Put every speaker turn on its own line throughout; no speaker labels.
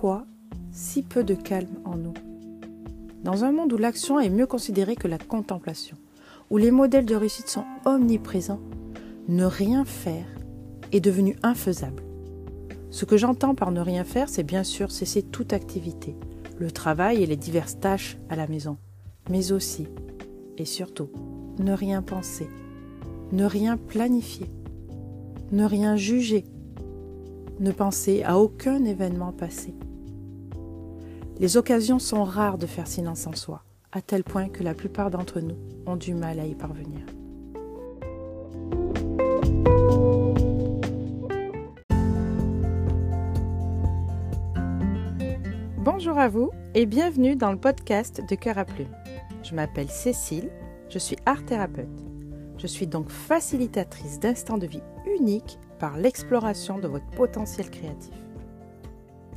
Pourquoi si peu de calme en nous Dans un monde où l'action est mieux considérée que la contemplation, où les modèles de réussite sont omniprésents, ne rien faire est devenu infaisable. Ce que j'entends par ne rien faire, c'est bien sûr cesser toute activité, le travail et les diverses tâches à la maison, mais aussi, et surtout, ne rien penser, ne rien planifier, ne rien juger, ne penser à aucun événement passé. Les occasions sont rares de faire silence en soi, à tel point que la plupart d'entre nous ont du mal à y parvenir. Bonjour à vous et bienvenue dans le podcast de Cœur à Plume. Je m'appelle Cécile, je suis art thérapeute. Je suis donc facilitatrice d'instants de vie uniques par l'exploration de votre potentiel créatif.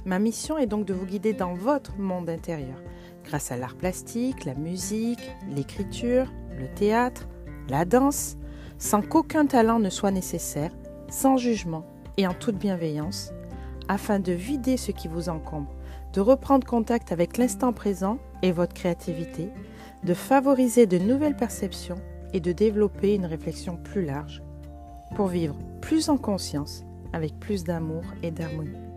Ma mission est donc de vous guider dans votre monde intérieur, grâce à l'art plastique, la musique, l'écriture, le théâtre, la danse, sans qu'aucun talent ne soit nécessaire, sans jugement et en toute bienveillance, afin de vider ce qui vous encombre, de reprendre contact avec l'instant présent et votre créativité, de favoriser de nouvelles perceptions et de développer une réflexion plus large pour vivre plus en conscience, avec plus d'amour et d'harmonie.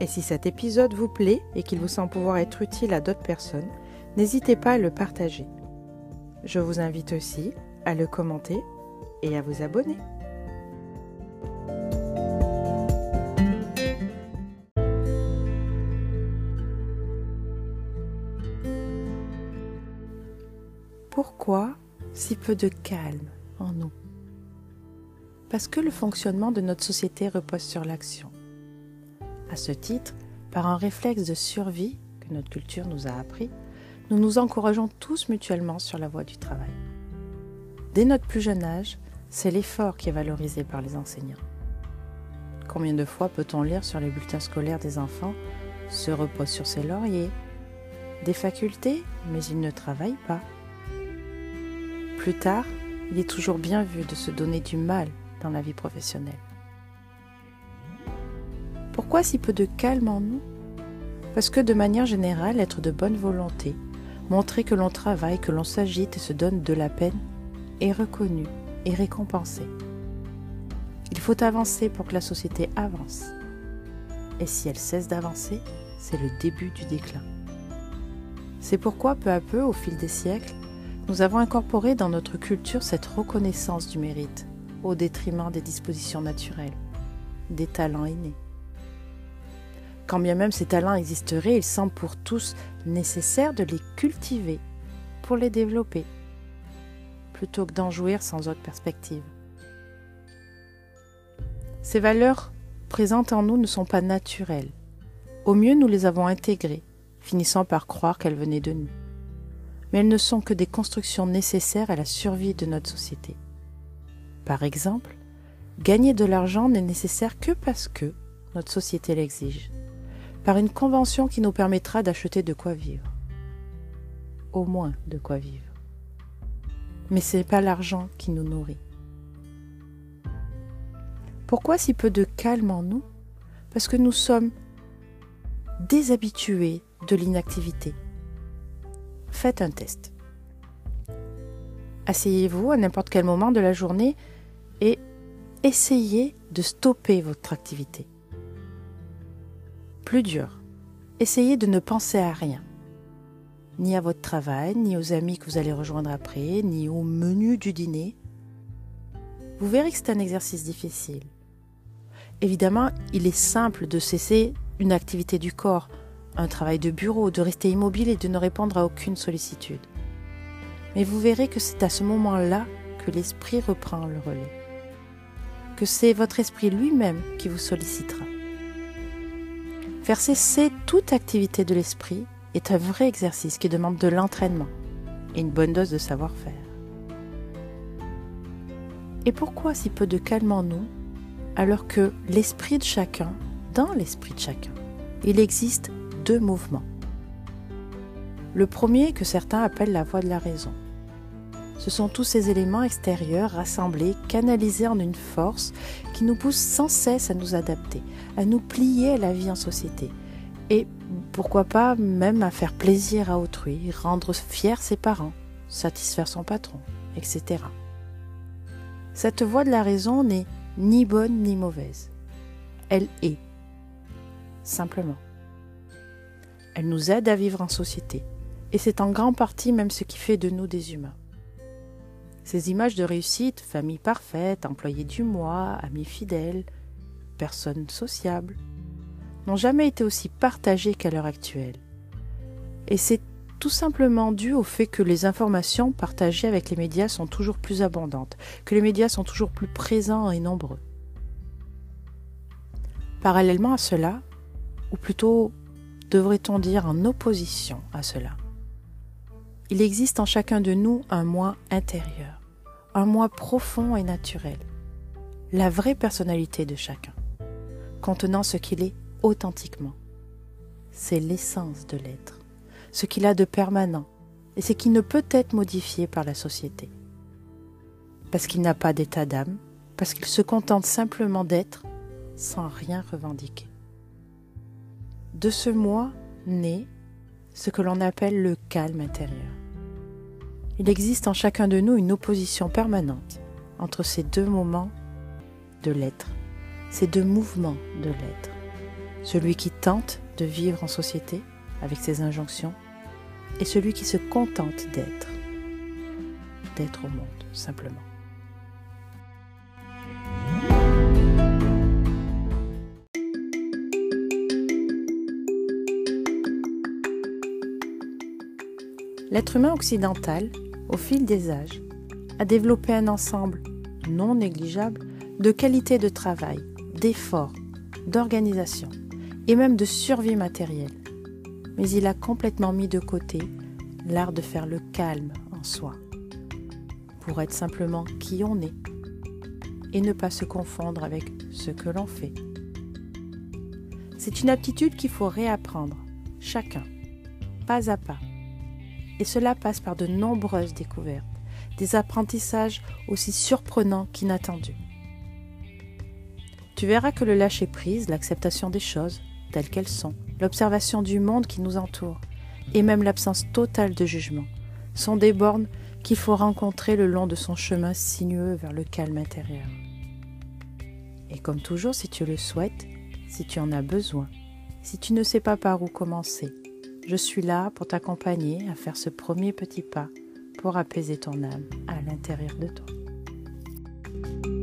Et si cet épisode vous plaît et qu'il vous semble pouvoir être utile à d'autres personnes, n'hésitez pas à le partager. Je vous invite aussi à le commenter et à vous abonner. Pourquoi si peu de calme en nous? Parce que le fonctionnement de notre société repose sur l'action. À ce titre, par un réflexe de survie que notre culture nous a appris, nous nous encourageons tous mutuellement sur la voie du travail. Dès notre plus jeune âge, c'est l'effort qui est valorisé par les enseignants. Combien de fois peut-on lire sur les bulletins scolaires des enfants se repose sur ses lauriers, des facultés, mais il ne travaille pas. Plus tard, il est toujours bien vu de se donner du mal dans la vie professionnelle. Pourquoi si peu de calme en nous? Parce que de manière générale, être de bonne volonté, montrer que l'on travaille, que l'on s'agite et se donne de la peine, est reconnu et récompensé. Il faut avancer pour que la société avance. Et si elle cesse d'avancer, c'est le début du déclin. C'est pourquoi peu à peu, au fil des siècles, nous avons incorporé dans notre culture cette reconnaissance du mérite, au détriment des dispositions naturelles, des talents innés. Quand bien même ces talents existeraient, il semble pour tous nécessaire de les cultiver pour les développer, plutôt que d'en jouir sans autre perspective. Ces valeurs présentes en nous ne sont pas naturelles. Au mieux, nous les avons intégrées, finissant par croire qu'elles venaient de nous mais elles ne sont que des constructions nécessaires à la survie de notre société. Par exemple, gagner de l'argent n'est nécessaire que parce que notre société l'exige, par une convention qui nous permettra d'acheter de quoi vivre. Au moins de quoi vivre. Mais ce n'est pas l'argent qui nous nourrit. Pourquoi si peu de calme en nous? Parce que nous sommes déshabitués de l'inactivité faites un test. Asseyez-vous à n'importe quel moment de la journée et essayez de stopper votre activité. Plus dur, essayez de ne penser à rien, ni à votre travail, ni aux amis que vous allez rejoindre après, ni au menu du dîner. Vous verrez que c'est un exercice difficile. Évidemment, il est simple de cesser une activité du corps, un travail de bureau, de rester immobile et de ne répondre à aucune sollicitude. Mais vous verrez que c'est à ce moment-là que l'esprit reprend le relais, que c'est votre esprit lui-même qui vous sollicitera. Faire cesser toute activité de l'esprit est un vrai exercice qui demande de l'entraînement et une bonne dose de savoir-faire. Et pourquoi si peu de calme en nous alors que l'esprit de chacun, dans l'esprit de chacun, il existe deux mouvements? Le premier que certains appellent la voie de la raison. Ce sont tous ces éléments extérieurs rassemblés, canalisés en une force qui nous pousse sans cesse à nous adapter, à nous plier à la vie en société et pourquoi pas même à faire plaisir à autrui, rendre fier ses parents, satisfaire son patron, etc. Cette voie de la raison n'est ni bonne ni mauvaise. Elle est. Simplement. Elle nous aide à vivre en société. Et c'est en grande partie même ce qui fait de nous des humains. Ces images de réussite, famille parfaite, employé du mois, amis fidèles, personnes sociables, n'ont jamais été aussi partagées qu'à l'heure actuelle. Et c'est tout simplement dû au fait que les informations partagées avec les médias sont toujours plus abondantes, que les médias sont toujours plus présents et nombreux. Parallèlement à cela, ou plutôt devrait-on dire en opposition à cela, il existe en chacun de nous un moi intérieur, un moi profond et naturel, la vraie personnalité de chacun, contenant ce qu'il est authentiquement. C'est l'essence de l'être, ce qu'il a de permanent et ce qui ne peut être modifié par la société. Parce qu'il n'a pas d'état d'âme, parce qu'il se contente simplement d'être sans rien revendiquer. De ce moi naît ce que l'on appelle le calme intérieur. Il existe en chacun de nous une opposition permanente entre ces deux moments de l'être, ces deux mouvements de l'être celui qui tente de vivre en société avec ses injonctions, et celui qui se contente d'être, d'être au monde simplement. L'être humain occidental, au fil des âges, a développé un ensemble non négligeable de qualités de travail, d'efforts, d'organisation, et même de survie matérielle. Mais il a complètement mis de côté l'art de faire le calme en soi, pour être simplement qui on est, et ne pas se confondre avec ce que l'on fait. C'est une aptitude qu'il faut réapprendre, chacun, pas à pas. Et cela passe par de nombreuses découvertes, des apprentissages aussi surprenants qu'inattendus. Tu verras que le lâcher-prise, l'acceptation des choses, telles qu'elles sont, l'observation du monde qui nous entoure, et même l'absence totale de jugement, sont des bornes qu'il faut rencontrer le long de son chemin sinueux vers le calme intérieur. Et comme toujours, si tu le souhaites, si tu en as besoin, si tu ne sais pas par où commencer, je suis là pour t'accompagner à faire ce premier petit pas pour apaiser ton âme à l'intérieur de toi.